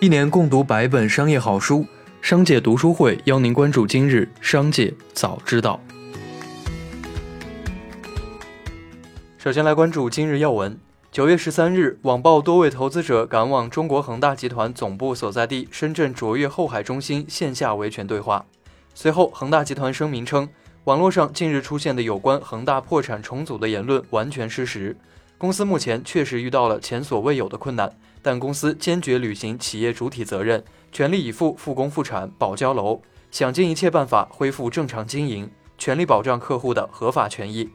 一年共读百本商业好书，商界读书会邀您关注今日商界早知道。首先来关注今日要闻。九月十三日，网曝多位投资者赶往中国恒大集团总部所在地深圳卓越后海中心线下维权对话。随后，恒大集团声明称，网络上近日出现的有关恒大破产重组的言论完全失实。公司目前确实遇到了前所未有的困难。但公司坚决履行企业主体责任，全力以赴复工复产、保交楼，想尽一切办法恢复正常经营，全力保障客户的合法权益。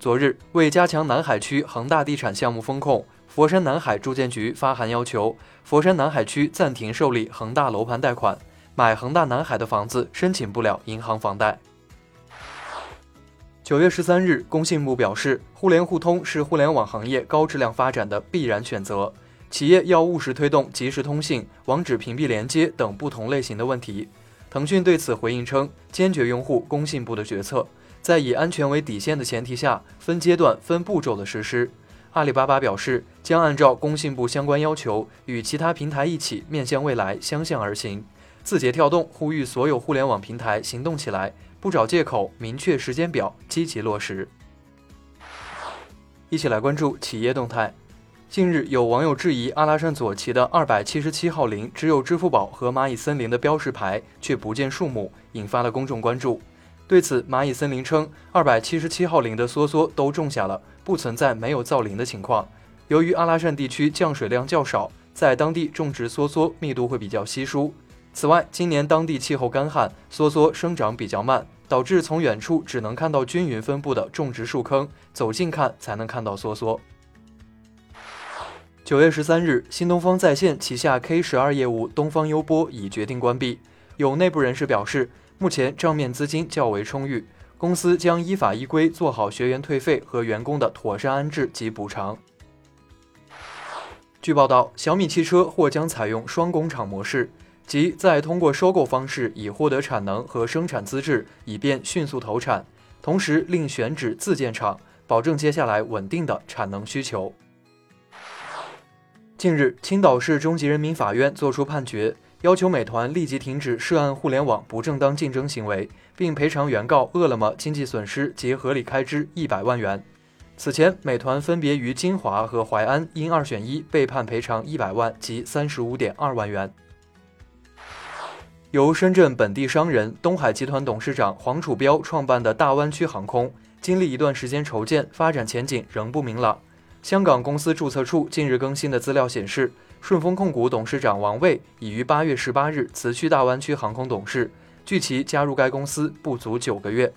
昨日，为加强南海区恒大地产项目风控，佛山南海住建局发函要求佛山南海区暂停受理恒大楼盘贷款，买恒大南海的房子申请不了银行房贷。九月十三日，工信部表示，互联互通是互联网行业高质量发展的必然选择。企业要务实推动即时通信、网址屏蔽连接等不同类型的问题。腾讯对此回应称，坚决拥护工信部的决策，在以安全为底线的前提下，分阶段、分步骤的实施。阿里巴巴表示，将按照工信部相关要求，与其他平台一起面向未来，相向而行。字节跳动呼吁所有互联网平台行动起来，不找借口，明确时间表，积极落实。一起来关注企业动态。近日，有网友质疑阿拉善左旗的二百七十七号零只有支付宝和蚂蚁森林的标识牌，却不见数目，引发了公众关注。对此，蚂蚁森林称，二百七十七号零的梭梭都种下了，不存在没有造林的情况。由于阿拉善地区降水量较少，在当地种植梭梭密度会比较稀疏。此外，今年当地气候干旱，梭梭生长比较慢，导致从远处只能看到均匀分布的种植树坑，走近看才能看到梭梭。九月十三日，新东方在线旗下 K 十二业务东方优播已决定关闭。有内部人士表示，目前账面资金较为充裕，公司将依法依规做好学员退费和员工的妥善安置及补偿。据报道，小米汽车或将采用双工厂模式，即在通过收购方式以获得产能和生产资质，以便迅速投产，同时另选址自建厂，保证接下来稳定的产能需求。近日，青岛市中级人民法院作出判决，要求美团立即停止涉案互联网不正当竞争行为，并赔偿原告饿了么经济损失及合理开支一百万元。此前，美团分别于金华和淮安因二选一被判赔偿一百万及三十五点二万元。由深圳本地商人、东海集团董事长黄楚标创办的大湾区航空，经历一段时间筹建，发展前景仍不明朗。香港公司注册处近日更新的资料显示，顺丰控股董事长王卫已于八月十八日辞去大湾区航空董事，距其加入该公司不足九个月。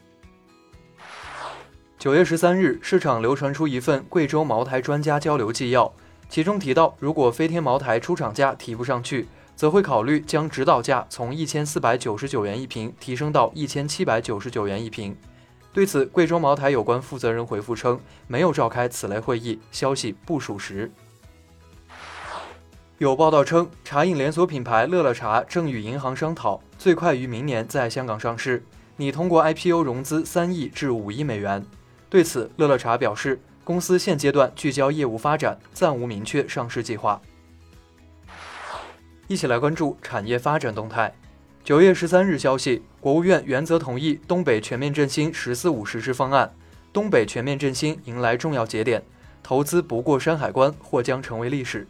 九月十三日，市场流传出一份贵州茅台专家交流纪要，其中提到，如果飞天茅台出厂价提不上去，则会考虑将指导价从一千四百九十九元一瓶提升到一千七百九十九元一瓶。对此，贵州茅台有关负责人回复称，没有召开此类会议，消息不属实。有报道称，茶饮连锁品牌乐乐茶正与银行商讨，最快于明年在香港上市，拟通过 IPO 融资三亿至五亿美元。对此，乐乐茶表示，公司现阶段聚焦业务发展，暂无明确上市计划。一起来关注产业发展动态。九月十三日消息，国务院原则同意东北全面振兴“十四五”实施方案，东北全面振兴迎来重要节点，投资不过山海关或将成为历史。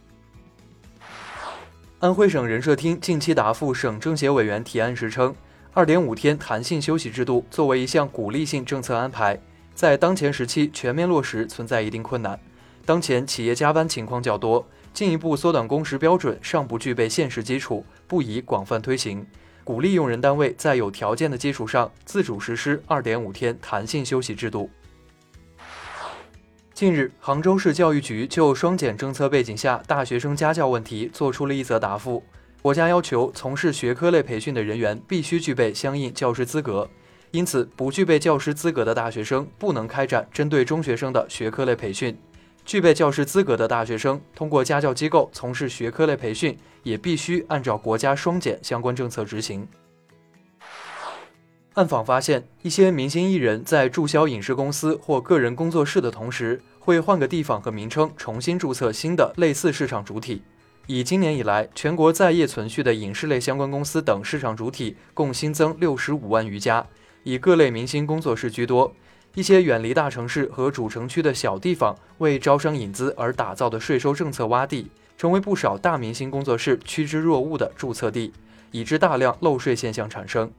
安徽省人社厅近期答复省政协委员提案时称，二点五天弹性休息制度作为一项鼓励性政策安排，在当前时期全面落实存在一定困难，当前企业加班情况较多，进一步缩短工时标准尚不具备现实基础，不宜广泛推行。鼓励用人单位在有条件的基础上自主实施二点五天弹性休息制度。近日，杭州市教育局就双减政策背景下大学生家教问题作出了一则答复。国家要求从事学科类培训的人员必须具备相应教师资格，因此不具备教师资格的大学生不能开展针对中学生的学科类培训。具备教师资格的大学生，通过家教机构从事学科类培训，也必须按照国家双减相关政策执行。暗访发现，一些明星艺人，在注销影视公司或个人工作室的同时，会换个地方和名称重新注册新的类似市场主体。以今年以来全国在业存续的影视类相关公司等市场主体共新增六十五万余家，以各类明星工作室居多。一些远离大城市和主城区的小地方，为招商引资而打造的税收政策洼地，成为不少大明星工作室趋之若鹜的注册地，以致大量漏税现象产生。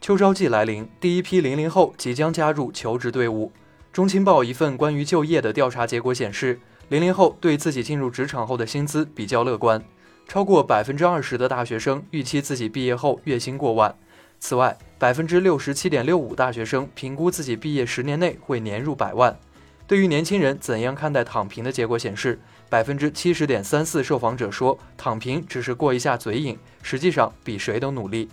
秋招季来临，第一批零零后即将加入求职队伍。中青报一份关于就业的调查结果显示，零零后对自己进入职场后的薪资比较乐观，超过百分之二十的大学生预期自己毕业后月薪过万。此外，百分之六十七点六五大学生评估自己毕业十年内会年入百万。对于年轻人怎样看待躺平的结果显示，百分之七十点三四受访者说躺平只是过一下嘴瘾，实际上比谁都努力。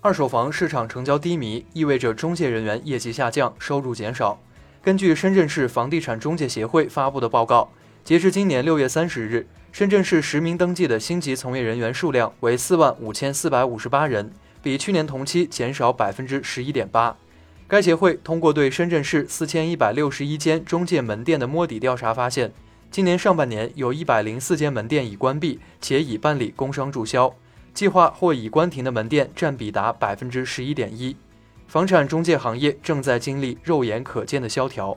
二手房市场成交低迷，意味着中介人员业绩下降，收入减少。根据深圳市房地产中介协会发布的报告，截至今年六月三十日。深圳市实名登记的星级从业人员数量为四万五千四百五十八人，比去年同期减少百分之十一点八。该协会通过对深圳市四千一百六十一间中介门店的摸底调查发现，今年上半年有一百零四间门店已关闭，且已办理工商注销，计划或已关停的门店占比达百分之十一点一。房产中介行业正在经历肉眼可见的萧条。